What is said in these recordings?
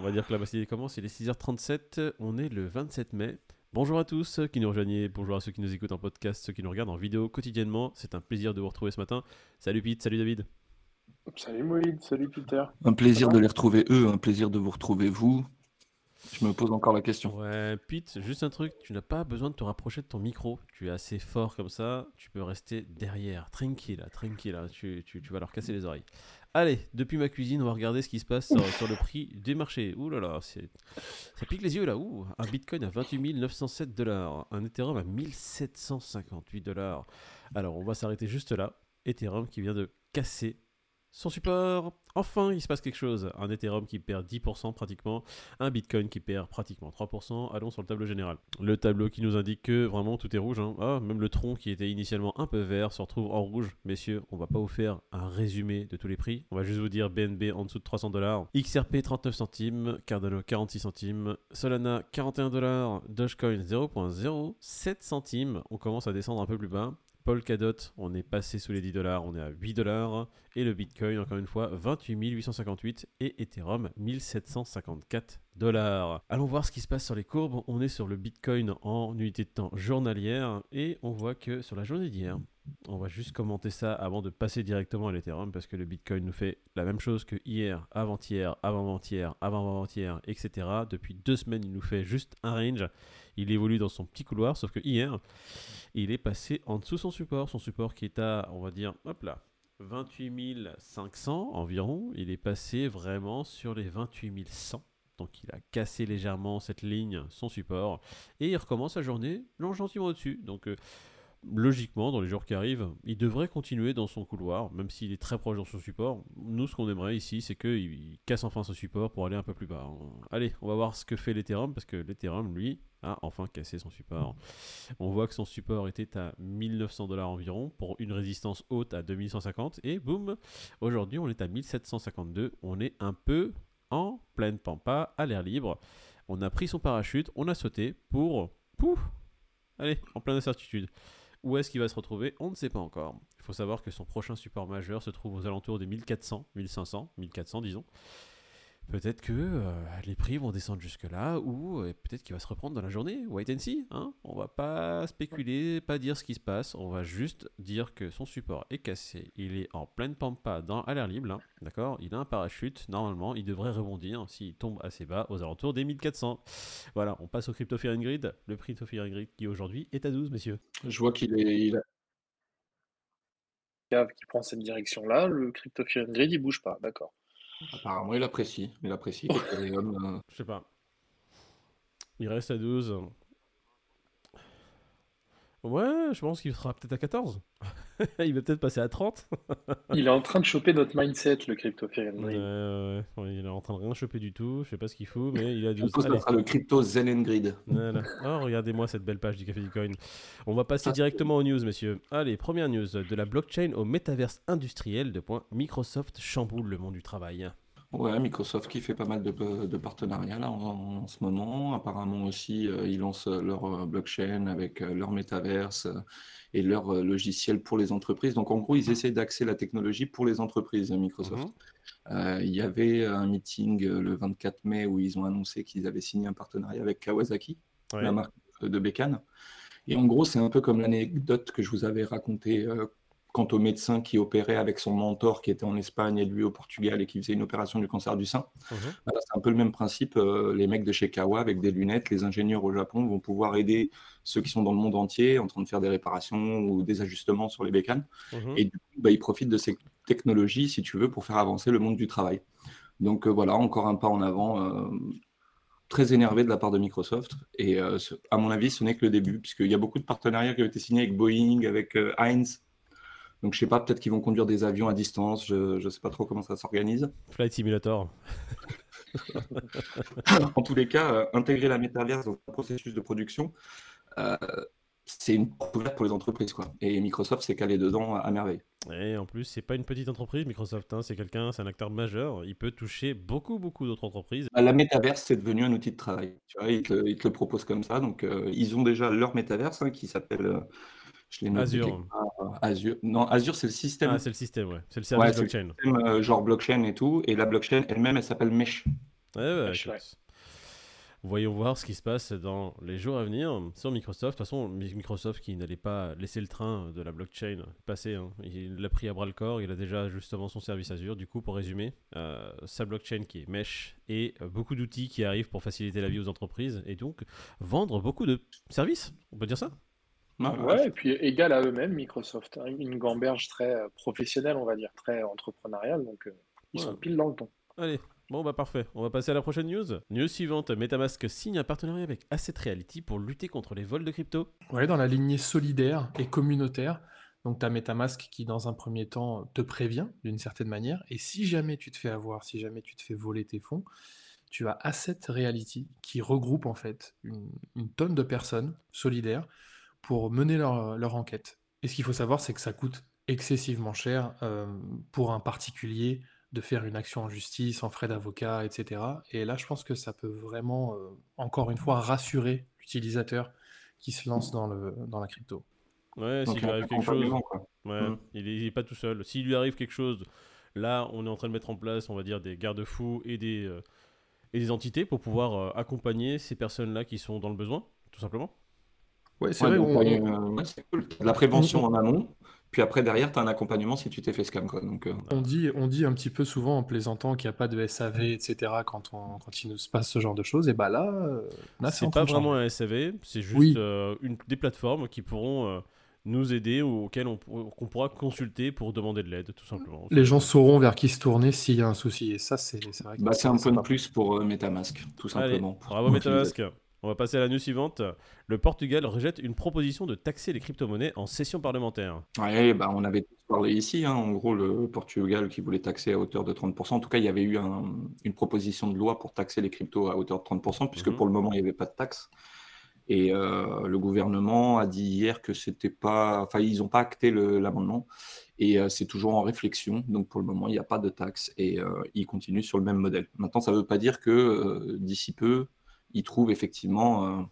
On va dire que la matinée commence, il est 6h37, on est le 27 mai. Bonjour à tous qui nous rejoignent, bonjour à ceux qui nous écoutent en podcast, ceux qui nous regardent en vidéo quotidiennement. C'est un plaisir de vous retrouver ce matin. Salut Pete, salut David. Salut Moïse, salut Peter. Un plaisir de les retrouver eux, un plaisir de vous retrouver vous. Je me pose encore la question. Ouais, Pete, juste un truc, tu n'as pas besoin de te rapprocher de ton micro. Tu es assez fort comme ça, tu peux rester derrière, tranquille, tranquille, tu, tu, tu vas leur casser les oreilles. Allez, depuis ma cuisine, on va regarder ce qui se passe sur, le prix des marchés. Ouh là là, ça pique les yeux là. Un Bitcoin à 28 907 dollars, un Ethereum à 1758 dollars. Alors, on va s'arrêter juste là. Ethereum qui vient de casser son support, enfin, il se passe quelque chose. Un Ethereum qui perd 10% pratiquement, un Bitcoin qui perd pratiquement 3%. Allons sur le tableau général. Le tableau qui nous indique que vraiment tout est rouge. Hein. Ah, même le tronc qui était initialement un peu vert se retrouve en rouge. Messieurs, on va pas vous faire un résumé de tous les prix. On va juste vous dire BNB en dessous de 300 dollars, XRP 39 centimes, Cardano 46 centimes, Solana 41 dollars, Dogecoin 0.07 centimes. On commence à descendre un peu plus bas. Polkadot, on est passé sous les 10 dollars, on est à 8 dollars. Et le Bitcoin, encore une fois, 28 858 et Ethereum 1754 dollars. Allons voir ce qui se passe sur les courbes. On est sur le Bitcoin en unité de temps journalière et on voit que sur la journée d'hier, on va juste commenter ça avant de passer directement à l'Ethereum parce que le Bitcoin nous fait la même chose que hier, avant-hier, avant-avant-hier, avant-avant-hier, etc. Depuis deux semaines, il nous fait juste un range. Il évolue dans son petit couloir, sauf que hier, il est passé en dessous son support. Son support qui est à, on va dire, hop là, 28 500 environ. Il est passé vraiment sur les 28 100. Donc il a cassé légèrement cette ligne, son support. Et il recommence sa journée gentiment au-dessus. Donc euh, logiquement, dans les jours qui arrivent, il devrait continuer dans son couloir, même s'il est très proche dans son support. Nous, ce qu'on aimerait ici, c'est qu'il casse enfin son support pour aller un peu plus bas. Allez, on va voir ce que fait l'Ethereum, parce que l'Ethereum, lui, a enfin cassé son support. On voit que son support était à 1900 dollars environ, pour une résistance haute à 2150, et boum, aujourd'hui, on est à 1752. On est un peu en pleine pampa, à l'air libre. On a pris son parachute, on a sauté pour... Pouf Allez, en pleine incertitude. Où est-ce qu'il va se retrouver? On ne sait pas encore. Il faut savoir que son prochain support majeur se trouve aux alentours des 1400, 1500, 1400 disons. Peut-être que euh, les prix vont descendre jusque-là, ou euh, peut-être qu'il va se reprendre dans la journée. Wait and see. Hein on va pas spéculer, pas dire ce qui se passe. On va juste dire que son support est cassé. Il est en pleine pampa dans, à l'air libre. Hein, d'accord? Il a un parachute. Normalement, il devrait rebondir s'il tombe assez bas aux alentours des 1400. Voilà, on passe au Crypto Grid. Le prix Grid qui aujourd'hui est à 12, messieurs. Je vois qu'il est. Il qui prend cette direction-là, le Crypto Grid, il bouge pas, d'accord. Apparemment, il apprécie. Il apprécie. Euh, Je sais pas. Il reste à 12. Ouais, je pense qu'il sera peut-être à 14. il va peut-être passer à 30. il est en train de choper notre mindset, le crypto ouais, ouais, Il est en train de rien choper du tout. Je sais pas ce qu'il fout, mais il a 12. Ça sera le crypto Zen Grid. Voilà. Oh, regardez-moi cette belle page du Café du Coin. On va passer directement aux news, messieurs. Allez, première news. De la blockchain au métaverse industriel, de point. Microsoft chamboule le monde du travail. Ouais, Microsoft qui fait pas mal de, partenariats là en, ce moment. Apparemment aussi, euh, ils lancent leur euh, blockchain avec euh, leur métaverse et leur logiciel pour les entreprises. Donc en gros, ils essayent d'axer la technologie pour les entreprises, Microsoft. Mhm. il y avait un meeting le 24 mai où ils ont annoncé qu'ils avaient signé un partenariat avec Kawasaki, la marque de bécane. Et en gros, c'est un peu comme l'anecdote que je vous avais racontée quant au médecin qui opérait avec son mentor qui était en Espagne et lui au Portugal et qui faisait une opération du cancer du sein. Mhm. c'est un peu le même principe. Euh, les mecs de chez Kawa avec des lunettes, les ingénieurs au Japon vont pouvoir aider ceux qui sont dans le monde entier en train de faire des réparations ou des ajustements sur les bécanes. Mhm. Et du coup, bah, ils profitent de ces technologies, si tu veux, pour faire avancer le monde du travail. Donc euh, voilà, encore un pas en avant. Euh, très énervé de la part de Microsoft. Et à mon avis, ce n'est que le début, puisqu'il y a beaucoup de partenariats qui ont été signés avec Boeing, avec Heinz, donc, je sais pas, peut-être qu'ils vont conduire des avions à distance. Je ne sais pas trop comment ça s'organise. Flight Simulator. en tous les cas, euh, intégrer la métaverse dans un processus de production, euh, c'est une découverte pour les entreprises. Quoi. Et Microsoft s'est calé dedans à merveille. Et en plus, c'est pas une petite entreprise, Microsoft. Hein, c'est quelqu'un, c'est un acteur majeur. Il peut toucher beaucoup, beaucoup d'autres entreprises. Bah, la métaverse, c'est devenu un outil de travail. Tu vois, ils, te, le proposent comme ça. Donc, euh, ils ont déjà leur métaverse hein, qui s'appelle. Azure. Azure. Non, Azure, c'est le système. Ah, c'est le système, ouais. C'est le service blockchain. Le système, euh, genre blockchain et tout. Et la blockchain elle-même, elle s'appelle Mesh. Ouais, ouais, Wesh, écoute. ouais. Voyons voir ce qui se passe dans les jours à venir sur Microsoft. De toute façon, Mi- Microsoft qui n'allait pas laisser le train de la blockchain passer, hein. il l'a pris à bras le corps. Il a déjà justement son service Azure. Du coup, pour résumer, euh, sa blockchain qui est Mesh et euh, beaucoup d'outils qui arrivent pour faciliter la vie aux entreprises et donc vendre beaucoup de services. On peut dire ça? Ouais, Ouais, et puis égal à eux-mêmes, Microsoft. hein, Une gamberge très euh, professionnelle, on va dire, très entrepreneuriale. Donc, euh, ils Ouais. sont pile dans le ton. Allez, bon bah parfait. On va passer à la prochaine news. News suivante MetaMask signe un partenariat avec Asset Reality pour lutter contre les vols de crypto. Ouais, dans la lignée solidaire et communautaire. Donc, tu as MetaMask qui, dans un premier temps, te prévient d'une certaine manière. Et si jamais tu te fais avoir, si jamais tu te fais voler tes fonds, tu as Asset Reality qui regroupe en fait une, une tonne de personnes solidaires pour mener leur, leur enquête. Et ce qu'il faut savoir, c'est que ça coûte excessivement cher euh, pour un particulier de faire une action en justice, en frais d'avocat, etc. Et là, je pense que ça peut vraiment, euh, encore une fois, rassurer l'utilisateur qui se lance dans, le, dans la crypto. Ouais, s'il lui arrive quelque chose. quoi. Ouais, Mm. il, est, il est pas tout seul. S'il lui arrive quelque chose, là, on est en train de mettre en place, on va dire, des garde-fous et des, euh, et des entités pour pouvoir euh, accompagner ces personnes-là qui sont dans le besoin, tout simplement. Ouais, c'est Ouais, vrai, donc, on- ouais, ouais, c'est cool. De La prévention en amont, puis après derrière, tu as un accompagnement si tu t'es fait scam. Quoi. Donc, euh, On dit, on dit un petit peu souvent en plaisantant qu'il n'y a pas de SAV, etc. quand, on, quand il nous se passe ce genre de choses. Et bah là, euh, là c'est pas de vraiment un SAV, c'est juste Oui. euh, une, des plateformes qui pourront euh, nous aider ou auxquelles on, qu'on pourra consulter pour demander de l'aide, tout simplement. Les gens sauront vers qui se tourner s'il y a un souci. Et ça, c'est c'est vrai que bah, c'est un point de plus pour euh, MetaMask, tout Allez, simplement. pour- bravo MetaMask. On va passer à la news suivante. Le Portugal rejette une proposition de taxer les crypto-monnaies en session parlementaire. Ouais, bah, on avait parlé ici, hein, en gros, le Portugal qui voulait taxer à hauteur de 30%. En tout cas, il y avait eu un- une proposition de loi pour taxer les cryptos à hauteur de 30%, puisque Mhm. pour le moment, il n'y avait pas de taxe. Et euh, le gouvernement a dit hier que c'était pas. Enfin, ils n'ont pas acté l'amendement. Et euh, c'est toujours en réflexion. Donc, pour le moment, il n'y a pas de taxe. Et euh, ils continuent sur le même modèle. Maintenant, ça ne veut pas dire que d'ici peu, ils trouvent effectivement euh,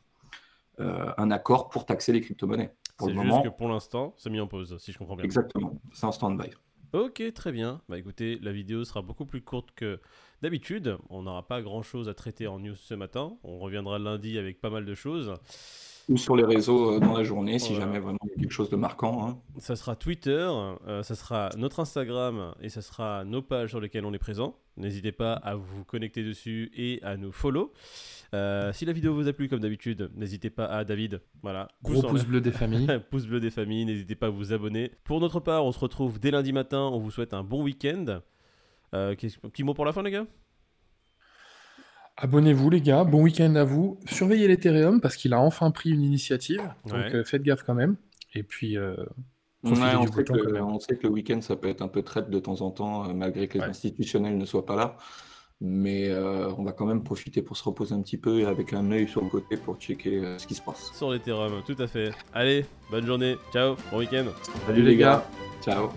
euh, un accord pour taxer les crypto-monnaies. C'est juste moment, que pour l'instant, c'est mis en pause, si je comprends bien. exactement. C'est en stand-by. Ok, très bien. Bah écoutez, la vidéo sera beaucoup plus courte que d'habitude. On n'aura pas grand chose à traiter en news ce matin. On reviendra lundi avec pas mal de choses. Ou sur les réseaux euh, dans la journée si Voilà. jamais vraiment il y a quelque chose de marquant. hein. Ça sera Twitter, euh, ça sera notre Instagram et ça sera nos pages sur lesquelles on est présent. N'hésitez pas à vous connecter dessus et à nous follow. Euh, si la vidéo vous a plu, comme d'habitude, n'hésitez pas à David. Voilà, Gros pouce l'air. bleu des familles. pouce bleu des familles, n'hésitez pas à vous abonner. Pour notre part, on se retrouve dès lundi matin. On vous souhaite un bon week-end. Euh, un petit mot pour la fin, les gars? Abonnez-vous les gars, bon week-end à vous. Surveillez l'Ethereum parce qu'il a enfin pris une initiative. Donc Ouais. euh, faites gaffe quand même. Et puis, euh, Ouais, on, sait que, quand même. on sait que le week-end, ça peut être un peu traite de temps en temps, euh, malgré que les Ouais. institutionnels ne soient pas là. Mais euh, on va quand même profiter pour se reposer un petit peu et avec un œil sur le côté pour checker euh, ce qui se passe. Sur l'Ethereum, tout à fait. Allez, bonne journée, ciao, bon week-end. salut les gars. Ciao